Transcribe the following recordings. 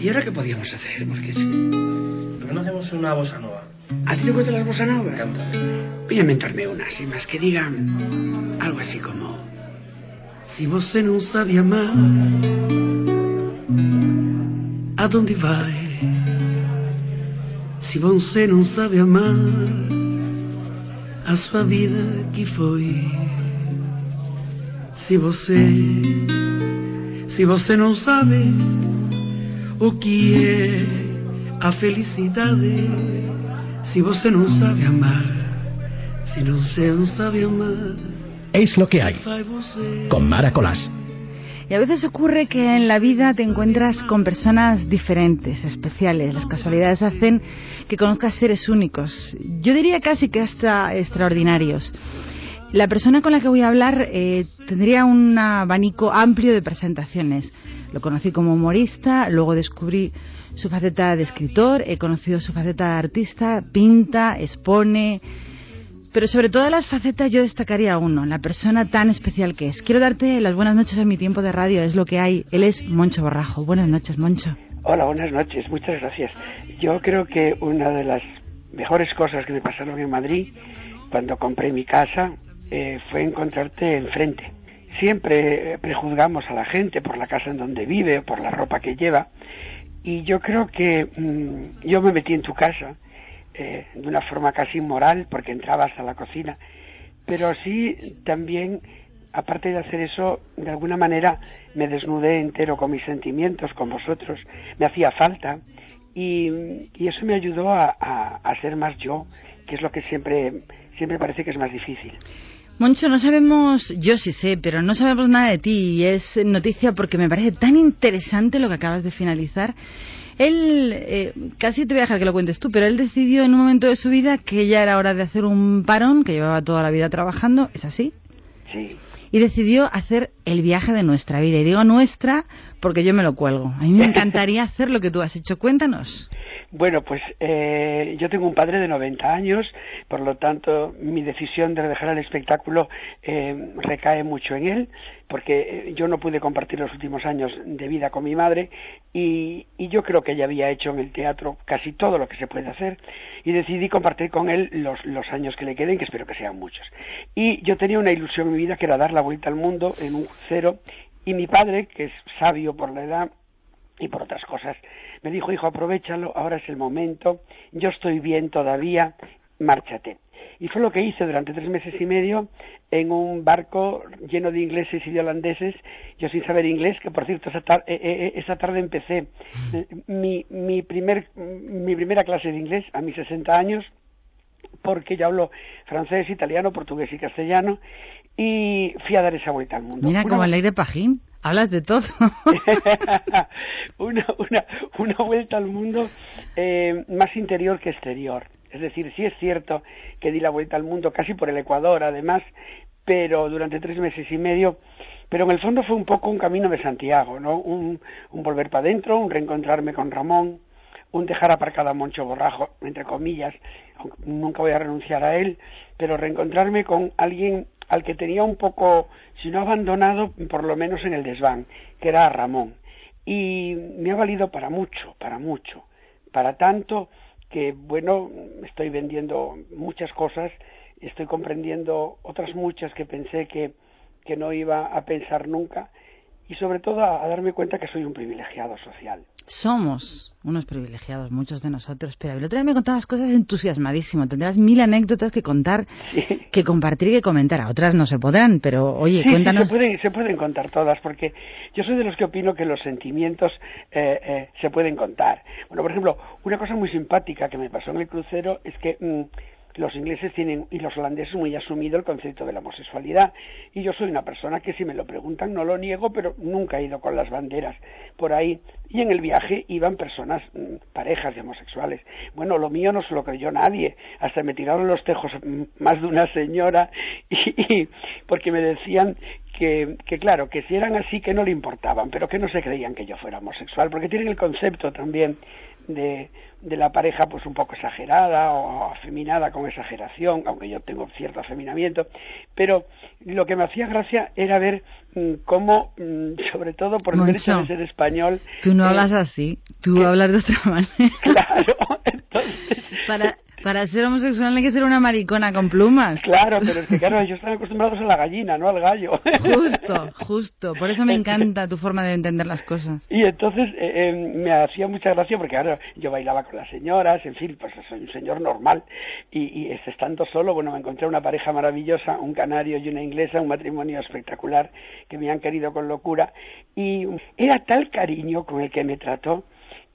¿Y ahora qué podíamos hacer? Porque es... ¿Por qué no hacemos una bossa nova? ¿A ti te gustan las bossa nova? Voy a inventarme una, sin más, que digan algo así como... Si você não sabe amar, aonde vai? Se você não sabe amar, a sua vida que foi. Se você, se você não sabe o que é a felicidade, se você não sabe amar, se você não sabe amar, Es lo que hay. Con Mara Colás. Y a veces ocurre que en la vida te encuentras con personas diferentes, especiales. Las casualidades hacen que conozcas seres únicos. Yo diría casi que hasta extraordinarios. La persona con la que voy a hablar eh, tendría un abanico amplio de presentaciones. Lo conocí como humorista, luego descubrí su faceta de escritor, he conocido su faceta de artista, pinta, expone, pero sobre todas las facetas yo destacaría uno, la persona tan especial que es. Quiero darte las buenas noches a mi tiempo de radio, es lo que hay. Él es Moncho Borrajo. Buenas noches, Moncho. Hola, buenas noches, muchas gracias. Yo creo que una de las mejores cosas que me pasaron en Madrid cuando compré mi casa eh, fue encontrarte enfrente. Siempre eh, prejuzgamos a la gente por la casa en donde vive por la ropa que lleva. Y yo creo que mm, yo me metí en tu casa eh, de una forma casi inmoral porque entrabas a la cocina, pero sí también aparte de hacer eso, de alguna manera me desnudé entero con mis sentimientos, con vosotros, me hacía falta. Y, eso me ayudó a, a- a ser más yo, que es lo que siempre, siempre parece que es más difícil. Moncho, no sabemos, yo sí sé, pero no sabemos nada de ti y es noticia porque me parece tan interesante lo que acabas de finalizar. Él, eh, casi te voy a dejar que lo cuentes tú, pero él decidió en un momento de su vida que ya era hora de hacer un parón, que llevaba toda la vida trabajando, ¿es así? Sí. y decidió hacer el viaje de nuestra vida. Y digo nuestra porque yo me lo cuelgo. A mí me encantaría hacer lo que tú has hecho. Cuéntanos. Bueno, pues eh, yo tengo un padre de 90 años, por lo tanto mi decisión de dejar el espectáculo eh, recae mucho en él, porque eh, yo no pude compartir los últimos años de vida con mi madre y, y yo creo que ella había hecho en el teatro casi todo lo que se puede hacer y decidí compartir con él los, los años que le queden, que espero que sean muchos. Y yo tenía una ilusión en mi vida que era dar la vuelta al mundo en un crucero y mi padre, que es sabio por la edad, y por otras cosas. Me dijo, hijo, aprovechalo, ahora es el momento, yo estoy bien todavía, márchate. Y fue lo que hice durante tres meses y medio en un barco lleno de ingleses y de holandeses, yo sin saber inglés, que por cierto esa, tar- eh, eh, esa tarde empecé eh, mi, mi, primer, mi primera clase de inglés a mis 60 años, porque yo hablo francés, italiano, portugués y castellano, y fui a dar esa vuelta al mundo. Mira Una- como el aire pajín. Hablas de todo. una, una, una vuelta al mundo eh, más interior que exterior. Es decir, sí es cierto que di la vuelta al mundo casi por el Ecuador, además, pero durante tres meses y medio. Pero en el fondo fue un poco un camino de Santiago, ¿no? Un, un volver para adentro, un reencontrarme con Ramón, un dejar aparcado a Moncho Borrajo, entre comillas, nunca voy a renunciar a él, pero reencontrarme con alguien al que tenía un poco, si no abandonado, por lo menos en el desván, que era Ramón. Y me ha valido para mucho, para mucho, para tanto que, bueno, estoy vendiendo muchas cosas, estoy comprendiendo otras muchas que pensé que, que no iba a pensar nunca, y sobre todo a, a darme cuenta que soy un privilegiado social. Somos unos privilegiados, muchos de nosotros. Pero el otro día me contabas cosas entusiasmadísimo. Tendrás mil anécdotas que contar, que compartir y que comentar. A otras no se podrán, pero oye, Sí, sí, cuéntanos. se, pueden, se pueden contar todas, porque yo soy de los que opino que los sentimientos eh, eh, se pueden contar. Bueno, por ejemplo, una cosa muy simpática que me pasó en el crucero es que mm, los ingleses tienen y los holandeses muy asumido el concepto de la homosexualidad. Y yo soy una persona que si me lo preguntan no lo niego, pero nunca he ido con las banderas por ahí. Y en el viaje iban personas, mm, parejas de homosexuales. Bueno, lo mío no se lo creyó nadie. Hasta me tiraron los tejos mm, más de una señora y, y porque me decían que, que claro, que si eran así que no le importaban, pero que no se creían que yo fuera homosexual, porque tienen el concepto también de, de la pareja pues un poco exagerada o afeminada con exageración, aunque yo tengo cierto afeminamiento, pero lo que me hacía gracia era ver mm, cómo, mm, sobre todo por el hecho de ser español... Tú no hablas eh, así, tú hablas de otra manera. Claro. Para, para ser homosexual hay que ser una maricona con plumas. Claro, pero es que claro, ellos están acostumbrados a la gallina, no al gallo. Justo, justo. Por eso me encanta tu forma de entender las cosas. Y entonces eh, eh, me hacía mucha gracia porque ahora yo bailaba con las señoras, en fin, pues soy un señor normal. Y, y estando solo, bueno, me encontré una pareja maravillosa, un canario y una inglesa, un matrimonio espectacular que me han querido con locura. Y era tal cariño con el que me trató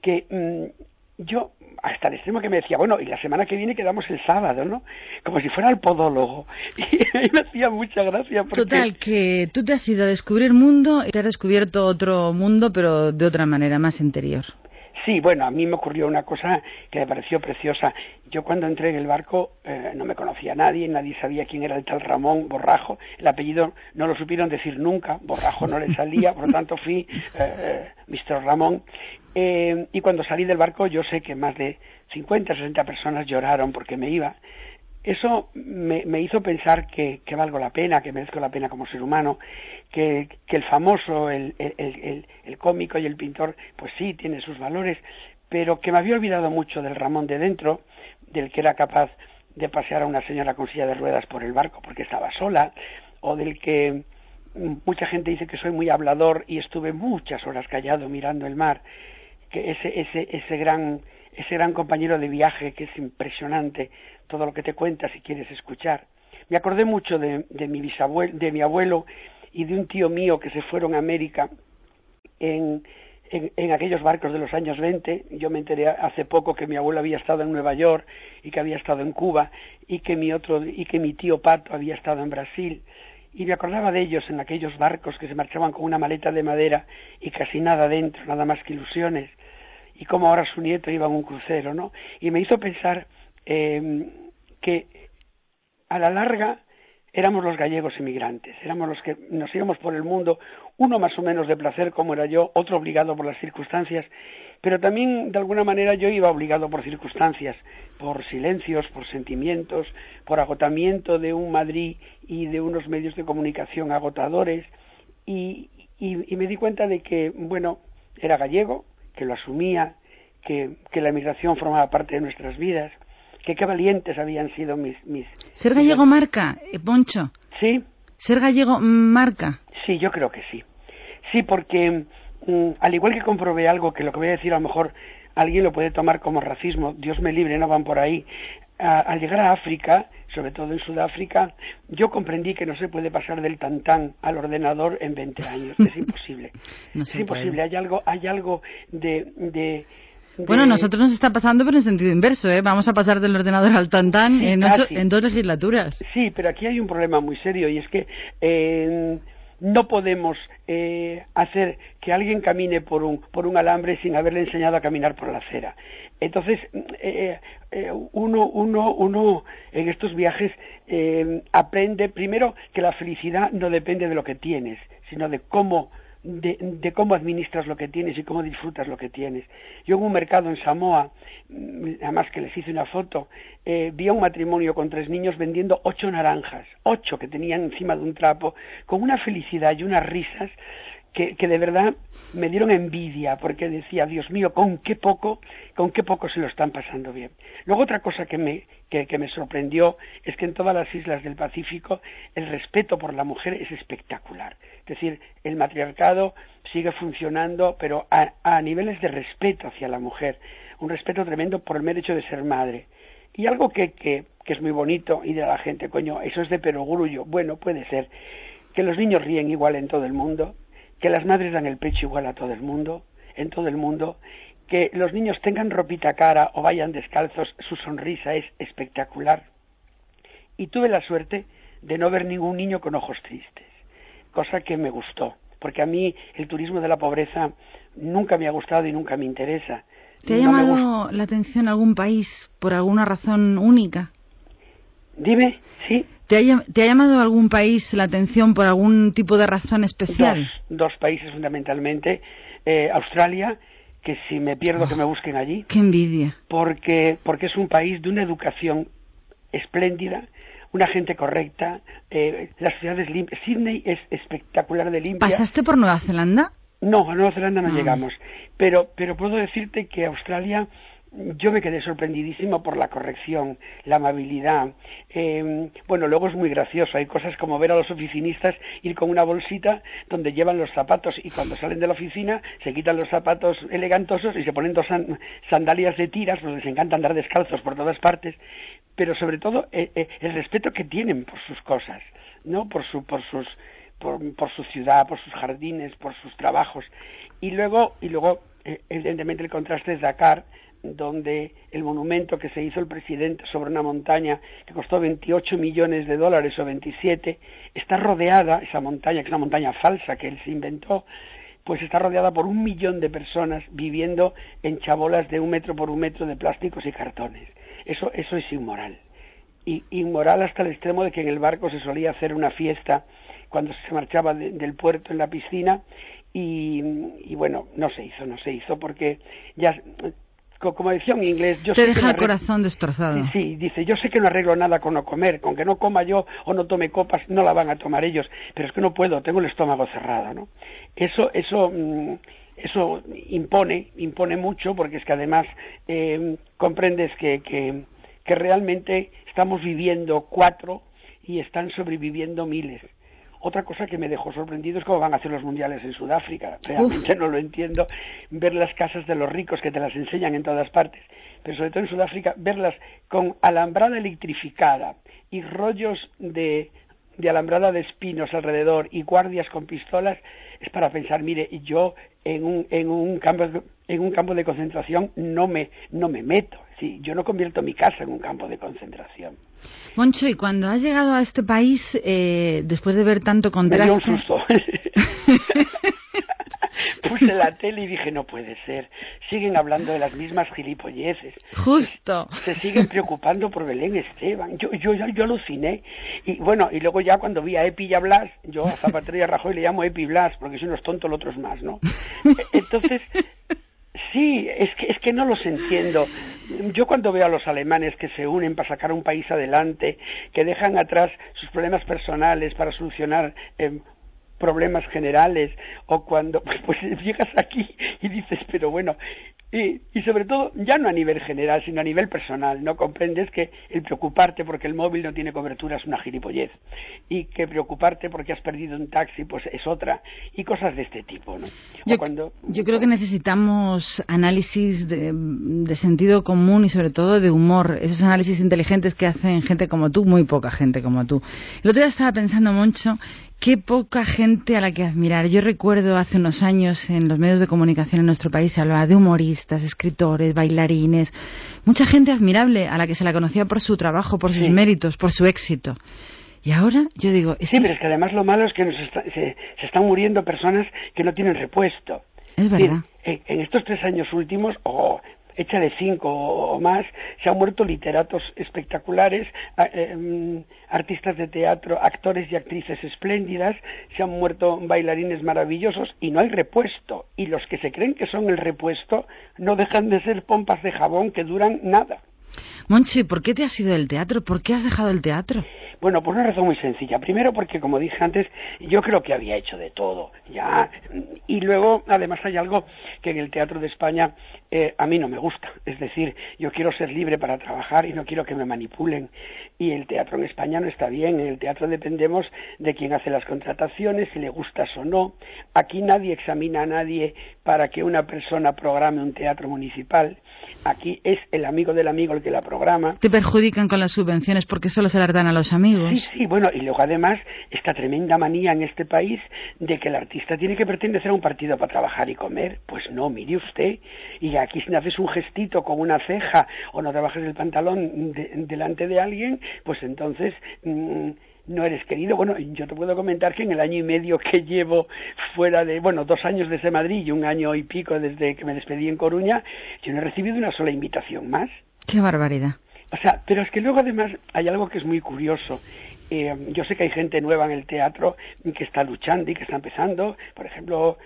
que mm, yo hasta el extremo que me decía, bueno, y la semana que viene quedamos el sábado, ¿no? Como si fuera el podólogo. Y me hacía mucha gracia. Porque... Total, que tú te has ido a descubrir mundo y te has descubierto otro mundo, pero de otra manera, más interior. Sí, bueno, a mí me ocurrió una cosa que me pareció preciosa. Yo cuando entré en el barco eh, no me conocía a nadie, nadie sabía quién era el tal Ramón Borrajo. El apellido no lo supieron decir nunca, Borrajo no le salía, por lo tanto fui eh, eh Mr. Ramón. Eh, y cuando salí del barco yo sé que más de 50, 60 personas lloraron porque me iba. Eso me, hizo pensar que, valgo la pena, que merezco la pena como ser humano, que, que el famoso, el, el, cómico y el pintor, pues sí, tiene sus valores, pero que me había olvidado mucho del Ramón de dentro, del que era capaz de pasear a una señora con silla de ruedas por el barco porque estaba sola, o del que mucha gente dice que soy muy hablador y estuve muchas horas callado mirando el mar que ese, ese, ese gran ese gran compañero de viaje que es impresionante todo lo que te cuenta si quieres escuchar. Me acordé mucho de, de mi bisabuelo, de mi abuelo y de un tío mío que se fueron a América en, en, en, aquellos barcos de los años 20. Yo me enteré hace poco que mi abuelo había estado en Nueva York y que había estado en Cuba y que mi otro y que mi tío Pato había estado en Brasil y me acordaba de ellos en aquellos barcos que se marchaban con una maleta de madera y casi nada dentro, nada más que ilusiones y como ahora su nieto iba en un crucero, ¿no? Y me hizo pensar eh, que a la larga éramos los gallegos inmigrantes, éramos los que nos íbamos por el mundo, uno más o menos de placer como era yo, otro obligado por las circunstancias, pero también de alguna manera yo iba obligado por circunstancias, por silencios, por sentimientos, por agotamiento de un Madrid y de unos medios de comunicación agotadores, y, y, y me di cuenta de que, bueno, era gallego, que lo asumía, que, que la emigración formaba parte de nuestras vidas, que qué valientes habían sido mis... mis ¿Ser gallego marca, eh, Poncho? Sí. ¿Ser gallego marca? Sí, yo creo que sí. Sí, porque mm, al igual que comprobé algo que lo que voy a decir a lo mejor alguien lo puede tomar como racismo, Dios me libre, no van por ahí. al llegar a África, sobre todo en Sudáfrica, yo comprendí que no se puede pasar del tantán al ordenador en 20 años. Es imposible. es imposible. Hay algo, hay algo de, de bueno, nosotros nos está pasando, pero en sentido inverso, ¿eh? Vamos a pasar del ordenador al tantán en, ocho, en dos legislaturas. Sí, pero aquí hay un problema muy serio y es que eh, no podemos eh, hacer que alguien camine por un, por un alambre sin haberle enseñado a caminar por la acera. Entonces, eh, eh, uno, uno, uno en estos viajes eh, aprende primero que la felicidad no depende de lo que tienes, sino de cómo de, de, cómo administras lo que tienes y cómo disfrutas lo que tienes. Yo en un mercado en Samoa, mm, además que les hice una foto, eh, vi a un matrimonio con tres niños vendiendo ocho naranjas, ocho que tenían encima de un trapo, con una felicidad y unas risas que, de verdad me dieron envidia porque decía, Dios mío, con qué poco, con qué poco se lo están pasando bien. Luego otra cosa que me, que, que me sorprendió es que en todas las islas del Pacífico el respeto por la mujer es espectacular. Es decir, el matriarcado sigue funcionando, pero a, a niveles de respeto hacia la mujer, un respeto tremendo por el mero hecho de ser madre. Y algo que, que, que es muy bonito y de la gente, coño, eso es de perogrullo. Bueno, puede ser que los niños ríen igual en todo el mundo, que las madres dan el pecho igual a todo el mundo, en todo el mundo, que los niños tengan ropita cara o vayan descalzos, su sonrisa es espectacular. Y tuve la suerte de no ver ningún niño con ojos tristes, cosa que me gustó, porque a mí el turismo de la pobreza nunca me ha gustado y nunca me interesa. ¿Te ha no llamado la atención algún país por alguna razón única? Dime, sí. ¿Te ha, ¿Te ha, llamado algún país la atención por algún tipo de razón especial? Dos, dos países fundamentalmente. Eh, Australia, que si me pierdo que me busquen allí. Qué envidia. Porque, porque es un país de una educación espléndida, una gente correcta, eh, las ciudades limpias. Sydney es espectacular de limpia. ¿Pasaste por Nueva Zelanda? No, a Nueva Zelanda no Ah. llegamos. Pero, pero puedo decirte que Australia, yo me quedé sorprendidísimo por la corrección, la amabilidad. Eh, bueno, luego es muy gracioso. Hay cosas como ver a los oficinistas ir con una bolsita donde llevan los zapatos y cuando salen de la oficina se quitan los zapatos elegantosos y se ponen dos san- sandalias de tiras, pues les encanta andar descalzos por todas partes. Pero sobre todo eh, eh, el respeto que tienen por sus cosas, ¿no? Por, su, por sus por, por su ciudad, por sus jardines, por sus trabajos. Y luego, y luego eh, evidentemente, el contraste es Dakar, donde el monumento que se hizo el presidente sobre una montaña que costó 28 millones de dólares o 27, está rodeada, esa montaña, que es una montaña falsa que él se inventó, pues está rodeada por un millón de personas viviendo en chabolas de un metro por un metro de plásticos y cartones. Eso, eso es inmoral. Y inmoral hasta el extremo de que en el barco se solía hacer una fiesta cuando se marchaba de- del puerto en la piscina y, y bueno, no se hizo, no se hizo porque ya, como decía un inglés, yo Te sé que deja el arreglo- corazón destrozado. Sí, dice, yo sé que no arreglo nada con no comer, con que no coma yo o no tome copas, no la van a tomar ellos, pero es que no puedo, tengo el estómago cerrado, ¿no? Eso, eso, mm, eso impone, impone mucho, porque es que además eh, comprendes que, que, que realmente estamos viviendo cuatro y están sobreviviendo miles. Otra cosa que me dejó sorprendido es cómo van a hacer los mundiales en Sudáfrica. Realmente no lo entiendo. Ver las casas de los ricos que te las enseñan en todas partes, pero sobre todo en Sudáfrica, verlas con alambrada electrificada y rollos de, de alambrada de espinos alrededor y guardias con pistolas, es para pensar, mire, yo en un, en un campo en un campo de concentración no me no me meto, sí, yo no convierto mi casa en un campo de concentración. Moncho, y cuando has llegado a este país, eh, después de ver tanto Me dio un contraste... susto. Puse la tele y dije, no puede ser. Siguen hablando de las mismas gilipolleces. Justo. Se siguen preocupando por Belén Esteban. Yo, yo, yo, yo aluciné. Y bueno, y luego ya cuando vi a Epi y a Blas, yo a Zapatero y a Rajoy le llamo Epi Blas, porque si uno es tonto, el otro es más, ¿no? Entonces, Sí, es que, es que no los entiendo. Yo cuando veo a los alemanes que se unen para sacar un país adelante, que dejan atrás sus problemas personales para solucionar eh, problemas generales, o cuando pues llegas aquí y dices, pero bueno, y, y, sobre todo, ya no a nivel general, sino a nivel personal, ¿no? Comprendes que el preocuparte porque el móvil no tiene cobertura es una gilipollez, y que preocuparte porque has perdido un taxi, pues es otra, y cosas de este tipo, ¿no? Yo, cuando, yo creo que necesitamos análisis de, de, sentido común y sobre todo de humor, esos análisis inteligentes que hacen gente como tú, muy poca gente como tú. El otro día estaba pensando, Moncho, qué poca gente a la que admirar. Yo recuerdo hace unos años en los medios de comunicación en nuestro país se hablaba de humoristas, escritores, bailarines, mucha gente admirable a la que se la conocía por su trabajo, por sus sí. méritos, por su éxito. Y ahora yo digo... Es sí, que... pero es que además lo malo es que nos está, se, se, están muriendo personas que no tienen repuesto. Es verdad. En, en estos tres años últimos, oh, hecha de cinco o más, se han muerto literatos espectaculares, eh, artistas de teatro, actores y actrices espléndidas, se han muerto bailarines maravillosos y no hay repuesto. Y los que se creen que son el repuesto no dejan de ser pompas de jabón que duran nada. Moncho, ¿y por qué te has ido del teatro? ¿Por qué has dejado el teatro? Bueno, por una razón muy sencilla. Primero porque, como dije antes, yo creo que había hecho de todo, ya. Y luego, además, hay algo que en el Teatro de España eh, a mí no me gusta. Es decir, yo quiero ser libre para trabajar y no quiero que me manipulen. Y el teatro en España no está bien. En el teatro dependemos de quién hace las contrataciones, si le gustas o no. Aquí nadie examina a nadie para que una persona programe un teatro municipal. Aquí es el amigo del amigo el que la programa. Te perjudican con las subvenciones porque solo se las dan a los amigos. Sí, sí, bueno, y luego además esta tremenda manía en este país de que el artista tiene que pertenecer a un partido para trabajar y comer. Pues no, mire usted, y aquí si haces un gestito con una ceja o no trabajas el pantalón de, delante de alguien, pues entonces... Mmm, no eres querido. Bueno, yo te puedo comentar que en el año y medio que llevo fuera de, bueno, dos años desde Madrid y un año y pico desde que me despedí en Coruña, yo no he recibido una sola invitación más. Qué barbaridad. O sea, pero es que luego además hay algo que es muy curioso eh, yo sé que hay gente nueva en el teatro que está luchando y que está empezando. Por ejemplo,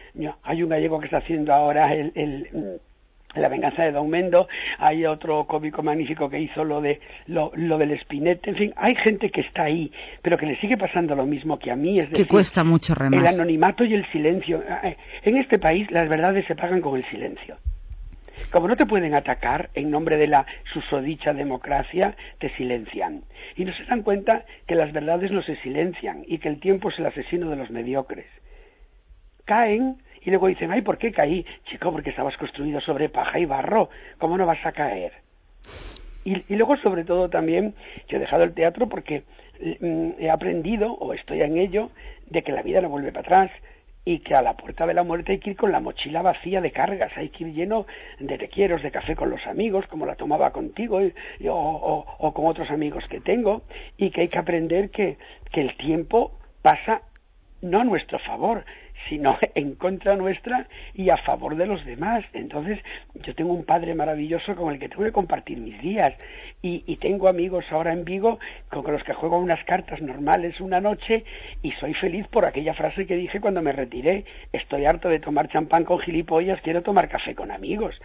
hay un gallego que está haciendo ahora el, la venganza de Don Mendo, hay otro cómico magnífico que hizo lo de lo, del espinete, en fin, hay gente que está ahí, pero que le sigue pasando lo mismo que a mí, es decir, que cuesta mucho remar. El anonimato y el silencio. Eh, en este país las verdades se pagan con el silencio. Como no te pueden atacar en nombre de la susodicha democracia, te silencian. Y no se dan cuenta que las verdades no se silencian y que el tiempo es el asesino de los mediocres. Caen y luego dicen, ay, ¿por qué caí? Chico, porque estabas construido sobre paja y barro. ¿Cómo no vas a caer? Y, luego, sobre todo, también, yo he dejado el teatro porque mm, he aprendido, o estoy en ello, de que la vida no vuelve para atrás y que a la puerta de la muerte hay que ir con la mochila vacía de cargas, hay que ir lleno de tequieros, de café con los amigos, como la tomaba contigo o, o, con otros amigos que tengo, y que hay que aprender que, que el tiempo pasa no a nuestro favor, sino en contra nuestra y a favor de los demás. Entonces, yo tengo un padre maravilloso con el que tengo que compartir mis días y, y tengo amigos ahora en Vigo con los que juego unas cartas normales una noche y soy feliz por aquella frase que dije cuando me retiré. Estoy harto de tomar champán con gilipollas, quiero tomar café con amigos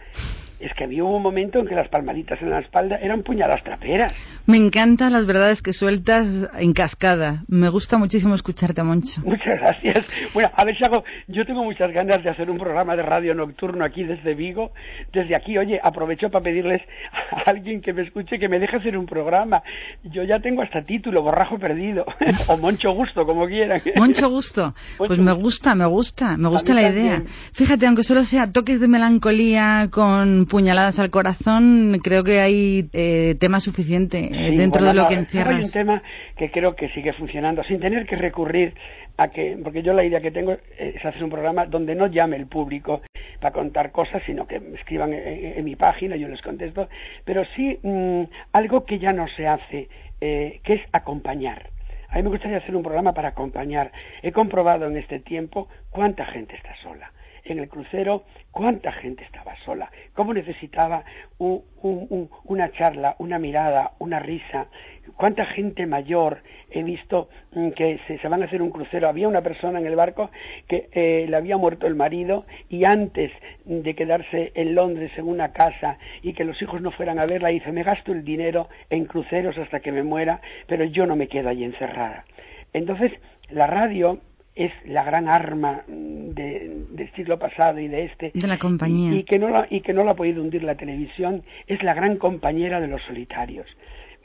es que había un momento en que las palmaditas en la espalda eran puñalas traperas. Me encantan las verdades que sueltas en cascada. Me gusta muchísimo escucharte, Moncho. Muchas gracias. Bueno, a ver si hago... Yo tengo muchas ganas de hacer un programa de radio nocturno aquí desde Vigo. Desde aquí, oye, aprovecho para pedirles a alguien que me escuche que me deje hacer un programa. Yo ya tengo hasta título, Borrajo Perdido. o Moncho Gusto, como quieran. Moncho Gusto. Pues me gusta, me gusta, me gusta la idea. Fíjate, aunque solo sea toques de melancolía con puñaladas al corazón, creo que hay eh, tema suficiente eh, dentro de lo que encierras. Hay un tema que creo que sigue funcionando, sin tener que recurrir a que, porque yo la idea que tengo es hacer un programa donde no llame el público para contar cosas, sino que me escriban en, mi página, yo les contesto, pero sí mm, algo que ya no se hace, eh, que es acompañar. A mí me gustaría hacer un programa para acompañar. He comprobado en este tiempo cuánta gente está sola en el crucero cuánta gente estaba sola, cómo necesitaba una charla, una mirada, una risa, cuánta gente mayor he visto mm, que se, van a hacer un crucero. Había una persona en el barco que eh, le había muerto el marido y antes de quedarse en Londres en una casa y que los hijos no fueran a verla, dice, me gasto el dinero en cruceros hasta que me muera, pero yo no me quedo allí encerrada. Entonces, la radio es la gran arma del siglo pasado y de este. De la compañía. Y, que no la, y que no la ha podido hundir la televisión es la gran compañera de los solitarios.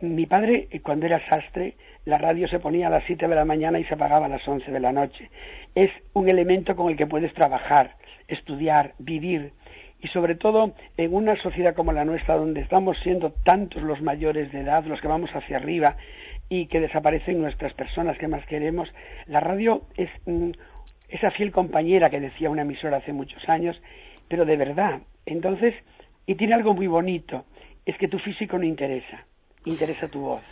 Mi padre cuando era sastre la radio se ponía a las siete de la mañana y se apagaba a las once de la noche. Es un elemento con el que puedes trabajar estudiar vivir. Y sobre todo en una sociedad como la nuestra donde estamos siendo tantos los mayores de edad los que vamos hacia arriba y que desaparecen nuestras personas que más queremos. La radio es mm, esa fiel compañera que decía una emisora hace muchos años, pero de verdad. Entonces, y tiene algo muy bonito, es que tu físico no interesa, interesa tu voz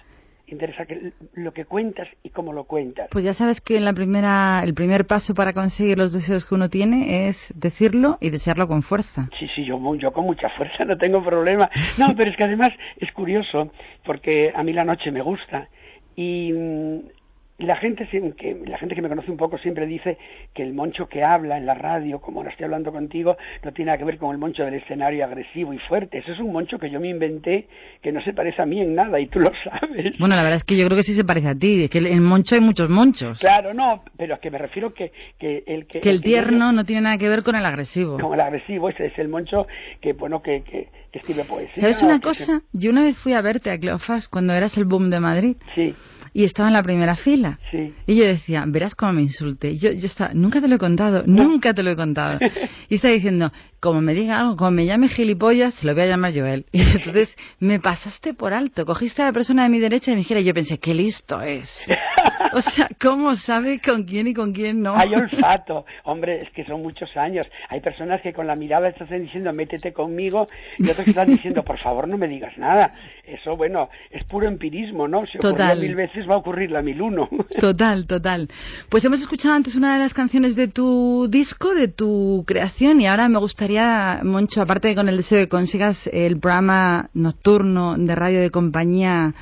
interesa que, lo que cuentas y cómo lo cuentas. Pues ya sabes que la primera, el primer paso para conseguir los deseos que uno tiene es decirlo y desearlo con fuerza. Sí, sí, yo, yo con mucha fuerza no tengo problema. No, pero es que además es curioso porque a mí la noche me gusta y mm, la gente que la gente que me conoce un poco siempre dice que el moncho que habla en la radio como ahora estoy hablando contigo no tiene nada que ver con el moncho del escenario agresivo y fuerte. Eso es un moncho que yo me inventé que no se parece a mí en nada y tú lo sabes. Bueno la verdad es que yo creo que sí se parece a ti que el, moncho hay muchos monchos. Claro no pero es que me refiero que que el que, el, tierno no tiene nada que ver con el agresivo. Con el agresivo ese es el moncho que bueno que, que, escribe poesía sabes una cosa yo una vez fui a verte a Cleofas cuando eras el boom de Madrid. Sí y estaba en la primera fila. Sí. Y yo decía, verás cómo me insulte. Yo, yo estaba, nunca te lo he contado, nunca te lo he contado. y estaba diciendo, como me diga algo, como me llame gilipollas, se lo voy a llamar Joel. Y entonces me pasaste por alto, cogiste a la persona de mi derecha y me dijera, yo pensé, qué listo es. o sea, ¿cómo sabe con quién y con quién no? Hay olfato. Hombre, es que son muchos años. Hay personas que con la mirada están diciendo, métete conmigo, y otros están diciendo, por favor, no me digas nada. Eso, bueno, es puro empirismo, ¿no? Se Total. mil veces va a ocurrir la mil uno. Total, total. Pues hemos escuchado antes una de las canciones de tu disco, de tu creación, y ahora me gustaría, Moncho, aparte de con el deseo de que consigas el programa nocturno de radio de compañía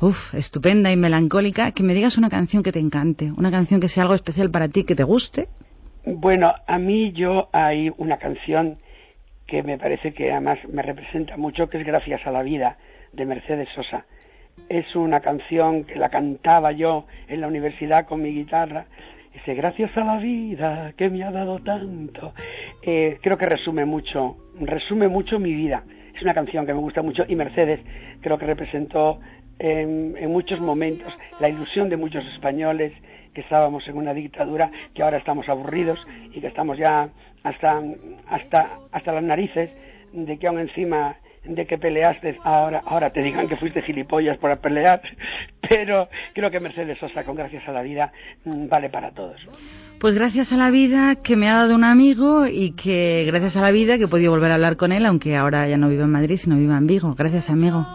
Uf, estupenda y melancólica. Que me digas una canción que te encante, una canción que sea algo especial para ti, que te guste. Bueno, a mí yo hay una canción que me parece que además me representa mucho, que es Gracias a la vida, de Mercedes Sosa. Es una canción que la cantaba yo en la universidad con mi guitarra. Dice, gracias a la vida que me ha dado tanto. Eh, creo que resume mucho, resume mucho mi vida. Es una canción que me gusta mucho y Mercedes creo que representó en, en muchos momentos la ilusión de muchos españoles que estábamos en una dictadura, que ahora estamos aburridos y que estamos ya hasta, hasta, hasta las narices de que aún encima de que peleaste, ahora, ahora te digan que fuiste gilipollas por pelear, pero creo que Mercedes Sosa, con Gracias a la Vida, mm, vale para todos. Pues gracias a la vida que me ha dado un amigo y que gracias a la vida que he podido volver a hablar con él, aunque ahora ya no vivo en Madrid, sino vivo en Vigo. Gracias, amigo.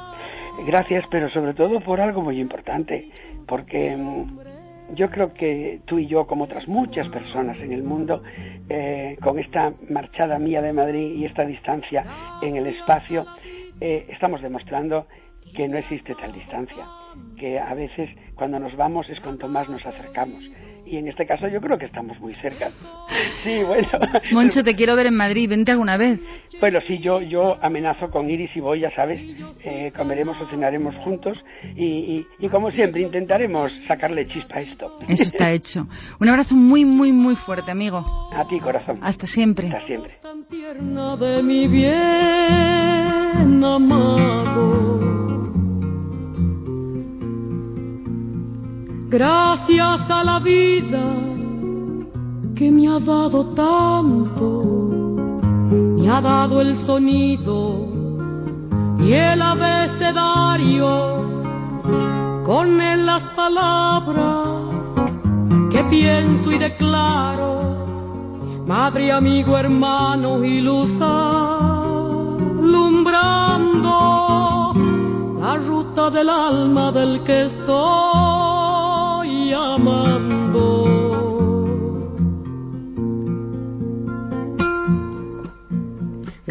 Gracias, pero sobre todo por algo muy importante, porque mm, yo creo que tú y yo, como otras muchas personas en el mundo, eh, con esta marchada mía de Madrid y esta distancia en el espacio, eh, estamos demostrando que no existe tal distancia, que a veces cuando nos vamos es cuanto más nos acercamos y en este caso yo creo que estamos muy cerca. Sí, bueno. Moncho, te quiero ver en Madrid, vente alguna vez. Bueno, sí, yo, yo amenazo con Iris y voy, ya sabes, eh, comeremos o cenaremos juntos y, y, como siempre intentaremos sacarle chispa a esto. Eso está hecho. Un abrazo muy, muy, muy fuerte, amigo. A ti, corazón. Hasta siempre. Hasta siempre. de mi bien amado. Gracias a la vida que me ha dado tanto, me ha dado el sonido y el abecedario, con él las palabras que pienso y declaro, madre, amigo, hermano y luz alumbrando la ruta del alma del que estoy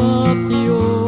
pillow